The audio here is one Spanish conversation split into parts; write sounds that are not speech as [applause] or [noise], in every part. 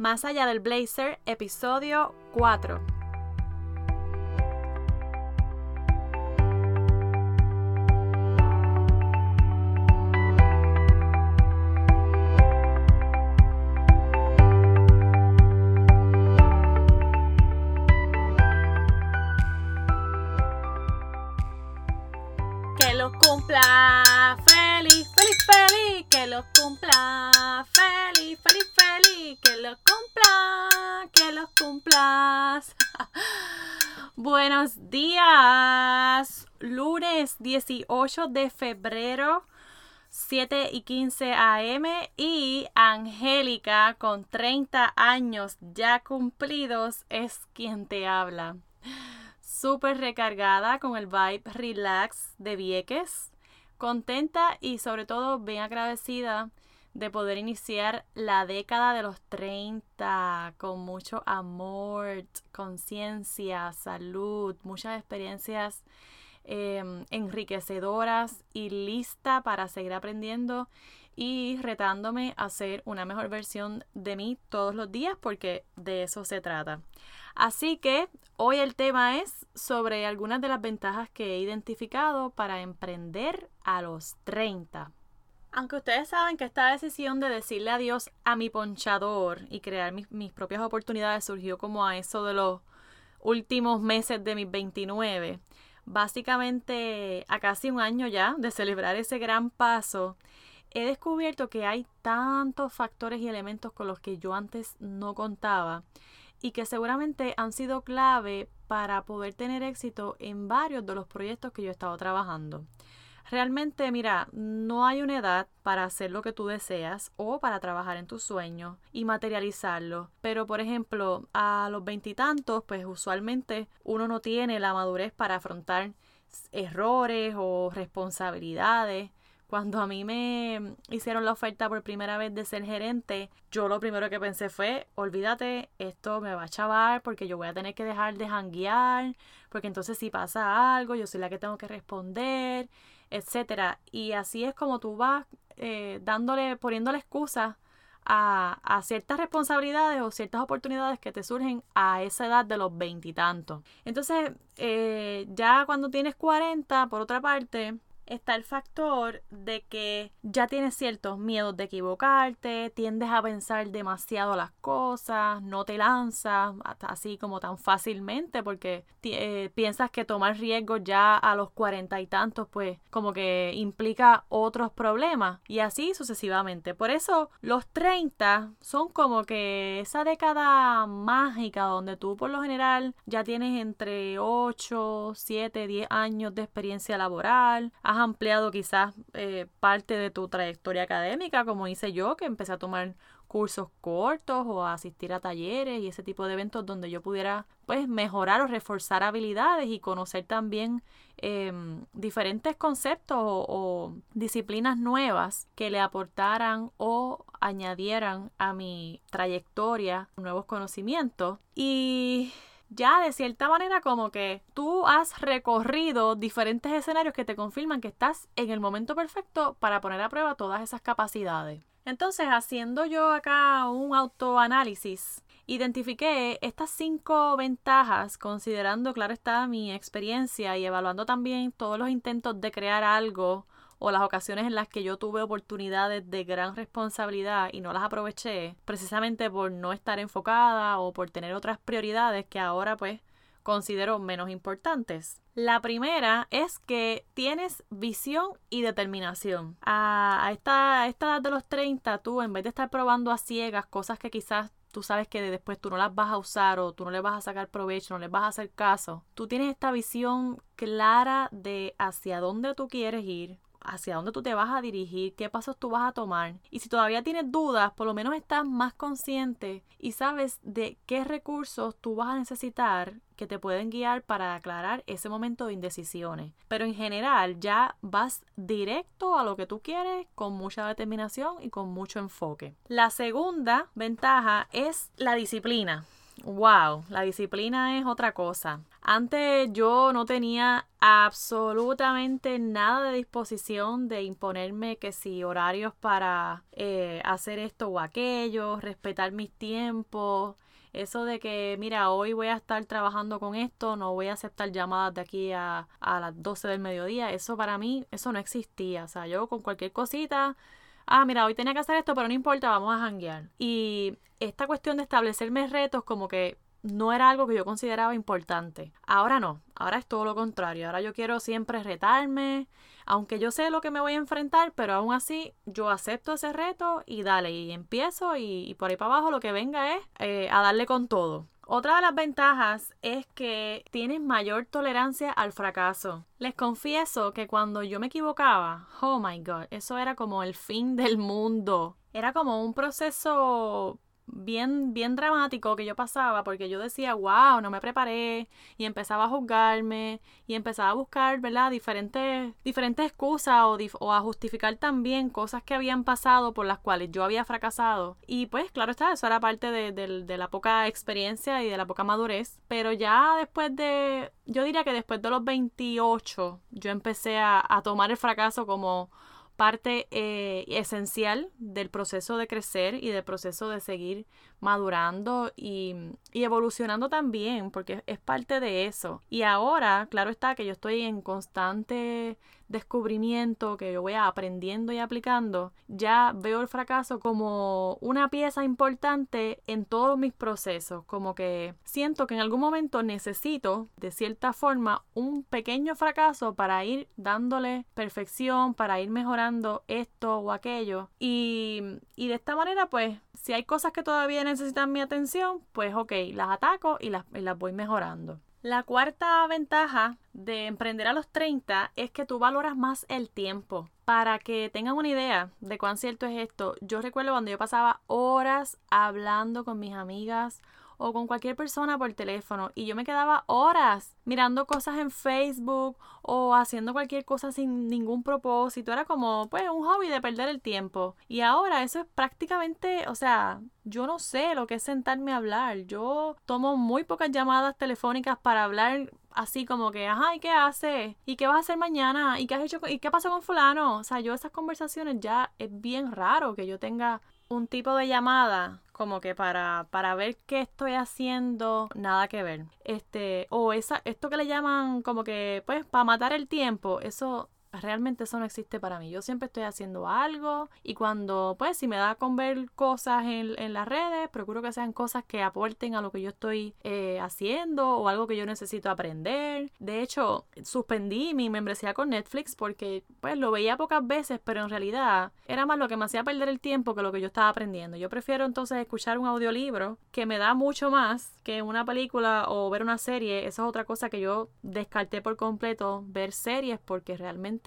Más allá del blazer, episodio 4. Que los cumpla feliz, feliz, feliz. Que los cumpla feliz, feliz, feliz. Que los cumpla, que los cumplas. [laughs] Buenos días. Lunes 18 de febrero. 7 y 15 AM y Angélica con 30 años ya cumplidos es quien te habla súper recargada con el vibe relax de Vieques, contenta y sobre todo bien agradecida de poder iniciar la década de los 30 con mucho amor, conciencia, salud, muchas experiencias em, enriquecedoras y lista para seguir aprendiendo y retándome a ser una mejor versión de mí todos los días porque de eso se trata. Así que hoy el tema es sobre algunas de las ventajas que he identificado para emprender a los 30. Aunque ustedes saben que esta decisión de decirle adiós a mi ponchador y crear mis, mis propias oportunidades surgió como a eso de los últimos meses de mis 29, básicamente a casi un año ya de celebrar ese gran paso, he descubierto que hay tantos factores y elementos con los que yo antes no contaba y que seguramente han sido clave para poder tener éxito en varios de los proyectos que yo he estado trabajando. Realmente, mira, no hay una edad para hacer lo que tú deseas o para trabajar en tus sueños y materializarlo. Pero, por ejemplo, a los veintitantos, pues usualmente uno no tiene la madurez para afrontar errores o responsabilidades cuando a mí me hicieron la oferta por primera vez de ser gerente, yo lo primero que pensé fue, olvídate, esto me va a chavar porque yo voy a tener que dejar de janguear, porque entonces si pasa algo, yo soy la que tengo que responder, etcétera. Y así es como tú vas eh, dándole, poniéndole excusas a, a, ciertas responsabilidades o ciertas oportunidades que te surgen a esa edad de los veintitantos. Entonces, eh, ya cuando tienes 40, por otra parte, está el factor de que ya tienes ciertos miedos de equivocarte, tiendes a pensar demasiado las cosas, no te lanzas así como tan fácilmente porque eh, piensas que tomar riesgos ya a los cuarenta y tantos pues como que implica otros problemas y así sucesivamente. Por eso los 30 son como que esa década mágica donde tú por lo general ya tienes entre 8, 7, 10 años de experiencia laboral, has ampliado quizás eh, parte de tu trayectoria académica, como hice yo, que empecé a tomar cursos cortos o a asistir a talleres y ese tipo de eventos donde yo pudiera pues mejorar o reforzar habilidades y conocer también em, diferentes conceptos o, o, disciplinas nuevas que le aportaran o añadieran a mi trayectoria nuevos conocimientos. Y ya de cierta manera como que tú has recorrido diferentes escenarios que te confirman que estás en el momento perfecto para poner a prueba todas esas capacidades. Entonces, haciendo yo acá un autoanálisis, identifiqué estas cinco ventajas, considerando, claro está, mi experiencia y evaluando también todos los intentos de crear algo o las ocasiones en las que yo tuve oportunidades de gran responsabilidad y no las aproveché, precisamente por no estar enfocada o por tener otras prioridades que ahora pues considero menos importantes. La primera es que tienes visión y determinación. A, esta, a esta edad de los 30, tú en vez de estar probando a ciegas cosas que quizás tú sabes que después tú no las vas a usar o tú no le vas a sacar provecho, no les vas a hacer caso. Tú tienes esta visión clara de hacia dónde tú quieres ir, hacia dónde tú te vas a dirigir, qué pasos tú vas a tomar. Y si todavía tienes dudas, por lo menos estás más consciente y sabes de qué recursos tú vas a necesitar que te pueden guiar para aclarar ese momento de indecisiones. Pero en general ya vas directo a lo que tú quieres con mucha determinación y con mucho enfoque. La segunda ventaja es la disciplina. Wow, la disciplina es otra cosa. Antes yo no tenía absolutamente nada de disposición de imponerme que si horarios para eh, hacer esto o aquello, respetar mis tiempos. Eso de que, mira, hoy voy a estar trabajando con esto, no voy a aceptar llamadas de aquí a, a las 12 del mediodía, eso para mí, eso no existía. O sea, yo con cualquier cosita, ah, mira, hoy tenía que hacer esto, pero no importa, vamos a janguear. Y esta cuestión de establecerme retos como que no era algo que yo consideraba importante. Ahora no, ahora es todo lo contrario. Ahora yo quiero siempre retarme, aunque yo sé lo que me voy a enfrentar, pero aún así yo acepto ese reto y dale, y empiezo y, por ahí para abajo lo que venga es eh, a darle con todo. Otra de las ventajas es que tienes mayor tolerancia al fracaso. Les confieso que cuando yo me equivocaba, oh my god, eso era como el fin del mundo. Era como un proceso bien, bien dramático que yo pasaba porque yo decía, wow, no me preparé y empezaba a juzgarme y empezaba a buscar, ¿verdad? Diferentes, diferentes excusas o, o, a justificar también cosas que habían pasado por las cuales yo había fracasado. Y pues claro está, eso era parte de, de la poca experiencia y de la poca madurez. Pero ya después de, yo diría que después de los 28, yo empecé a, a tomar el fracaso como parte eh, esencial del proceso de crecer y del proceso de seguir madurando y, y, evolucionando también, porque es parte de eso. Y ahora, claro está que yo estoy en constante descubrimiento que yo voy aprendiendo y aplicando, ya veo el fracaso como una pieza importante en todos mis procesos, como que siento que en algún momento necesito, de cierta forma, un pequeño fracaso para ir dándole perfección, para ir mejorando esto o aquello. Y, de esta manera, pues, si hay cosas que todavía necesitan mi atención, pues ok, las ataco y las voy mejorando. La cuarta ventaja de emprender a los 30 es que tú valoras más el tiempo. Para que tengan una idea de cuán cierto es esto, yo recuerdo cuando yo pasaba horas hablando con mis amigas o con cualquier persona por teléfono y yo me quedaba horas mirando cosas en Facebook o haciendo cualquier cosa sin ningún propósito. Era como, pues, un hobby de perder el tiempo. Y ahora eso es prácticamente, o sea, yo no sé lo que es sentarme a hablar. Yo tomo muy pocas llamadas telefónicas para hablar así como que, ajá, ¿y qué hace? ¿Y qué vas a hacer mañana? ¿Y qué has hecho? ¿Y qué pasó con fulano? O sea, yo esas conversaciones ya es bien raro que yo tenga un tipo de llamada como que para, para ver qué estoy haciendo, nada que ver. Este, o esa, esto que le llaman como que, pues, para matar el tiempo, eso realmente eso no existe para mí. Yo siempre estoy haciendo algo y cuando, pues, si me da con ver cosas en, en las redes, procuro que sean cosas que aporten a lo que yo estoy eh, haciendo o algo que yo necesito aprender. De hecho, suspendí mi membresía con Netflix porque, pues, lo veía pocas veces, pero en realidad era más lo que me hacía perder el tiempo que lo que yo estaba aprendiendo. Yo prefiero entonces escuchar un audiolibro que me da mucho más que una película o ver una serie. Esa es otra cosa que yo descarté por completo, ver series porque realmente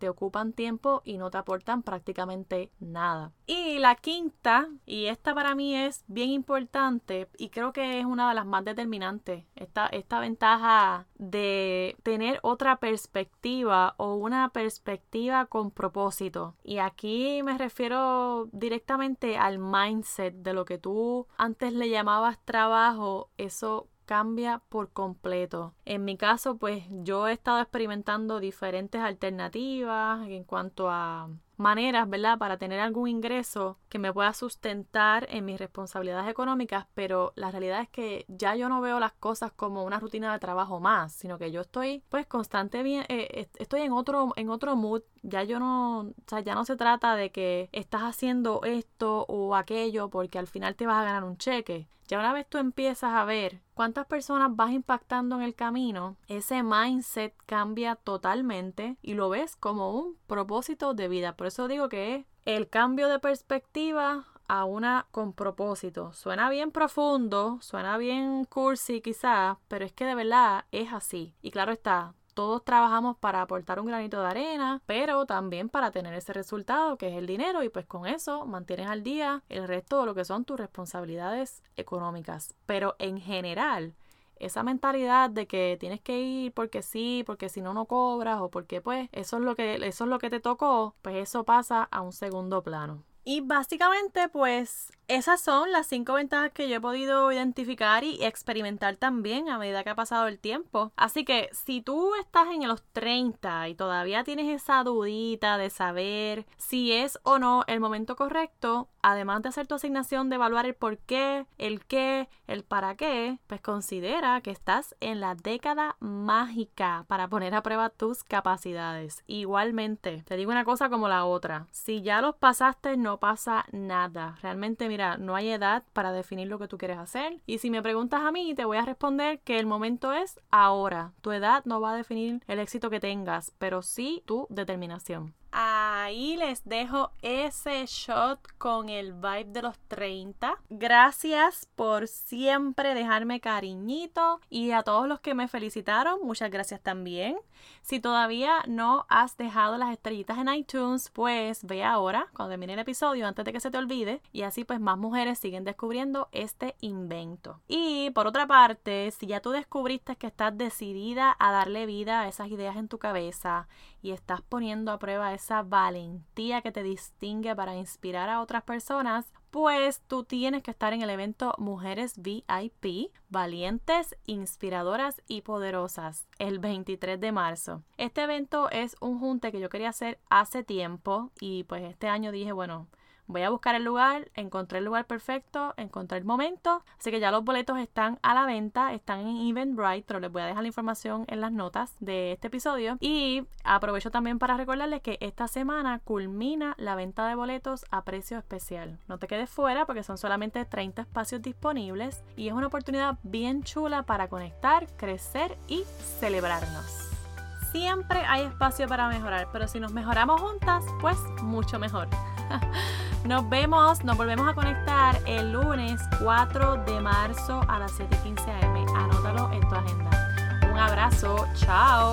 te ocupan tiempo y no te aportan prácticamente nada. Y la quinta, y esta para mí es bien importante y creo que es una de las más determinantes, esta, esta ventaja de tener otra perspectiva o una perspectiva con propósito. Y aquí me refiero directamente al mindset de lo que tú antes le llamabas trabajo, eso cambia por completo. En mi caso, pues yo he estado experimentando diferentes alternativas en cuanto a maneras, ¿verdad?, para tener algún ingreso que me pueda sustentar en mis responsabilidades económicas, pero la realidad es que ya yo no veo las cosas como una rutina de trabajo más, sino que yo estoy pues constante bien, eh, estoy en otro en otro mood, ya yo no, o sea, ya no se trata de que estás haciendo esto o aquello porque al final te vas a ganar un cheque. Ya una vez tú empiezas a ver cuántas personas vas impactando en el camino, ese mindset cambia totalmente y lo ves como un propósito de vida. Por eso digo que es el cambio de perspectiva a una con propósito. Suena bien profundo, suena bien cursi quizás, pero es que de verdad es así. Y claro está, todos trabajamos para aportar un granito de arena, pero también para tener ese resultado que es el dinero y pues con eso mantienes al día el resto de lo que son tus responsabilidades económicas. Pero en general, esa mentalidad de que tienes que ir porque sí, porque si no no cobras o porque pues eso es lo que eso es lo que te tocó, pues eso pasa a un segundo plano. Y básicamente pues esas son las cinco ventajas que yo he podido identificar y experimentar también a medida que ha pasado el tiempo. Así que si tú estás en los 30 y todavía tienes esa dudita de saber si es o no el momento correcto, además de hacer tu asignación de evaluar el por qué, el qué, el para qué, pues considera que estás en la década mágica para poner a prueba tus capacidades. Igualmente, te digo una cosa como la otra. Si ya los pasaste, no pasa nada. Realmente, mira, no hay edad para definir lo que tú quieres hacer. Y si me preguntas a mí, te voy a responder que el momento es ahora. Tu edad no va a definir el éxito que tengas, pero sí tu determinación. Ahí les dejo ese shot con el vibe de los 30. Gracias por siempre dejarme cariñito y a todos los que me felicitaron, muchas gracias también. Si todavía no has dejado las estrellitas en iTunes, pues ve ahora cuando termine el episodio antes de que se te olvide y así pues más mujeres siguen descubriendo este invento. Y por otra parte, si ya tú descubriste que estás decidida a darle vida a esas ideas en tu cabeza y estás poniendo a prueba esa valentía que te distingue para inspirar a otras personas, pues tú tienes que estar en el evento Mujeres VIP, valientes, inspiradoras y poderosas, el 23 de marzo. Este evento es un junte que yo quería hacer hace tiempo y pues este año dije, bueno, Voy a buscar el lugar, encontré el lugar perfecto, encontré el momento. Así que ya los boletos están a la venta, están en Eventbrite, pero les voy a dejar la información en las notas de este episodio. Y aprovecho también para recordarles que esta semana culmina la venta de boletos a precio especial. No te quedes fuera porque son solamente 30 espacios disponibles y es una oportunidad bien chula para conectar, crecer y celebrarnos siempre hay espacio para mejorar, pero si nos mejoramos juntas, pues mucho mejor. [laughs] Nos vemos, nos volvemos a conectar el lunes 4 de marzo a las 7:15 am. Anótalo en tu agenda. Un abrazo, chao.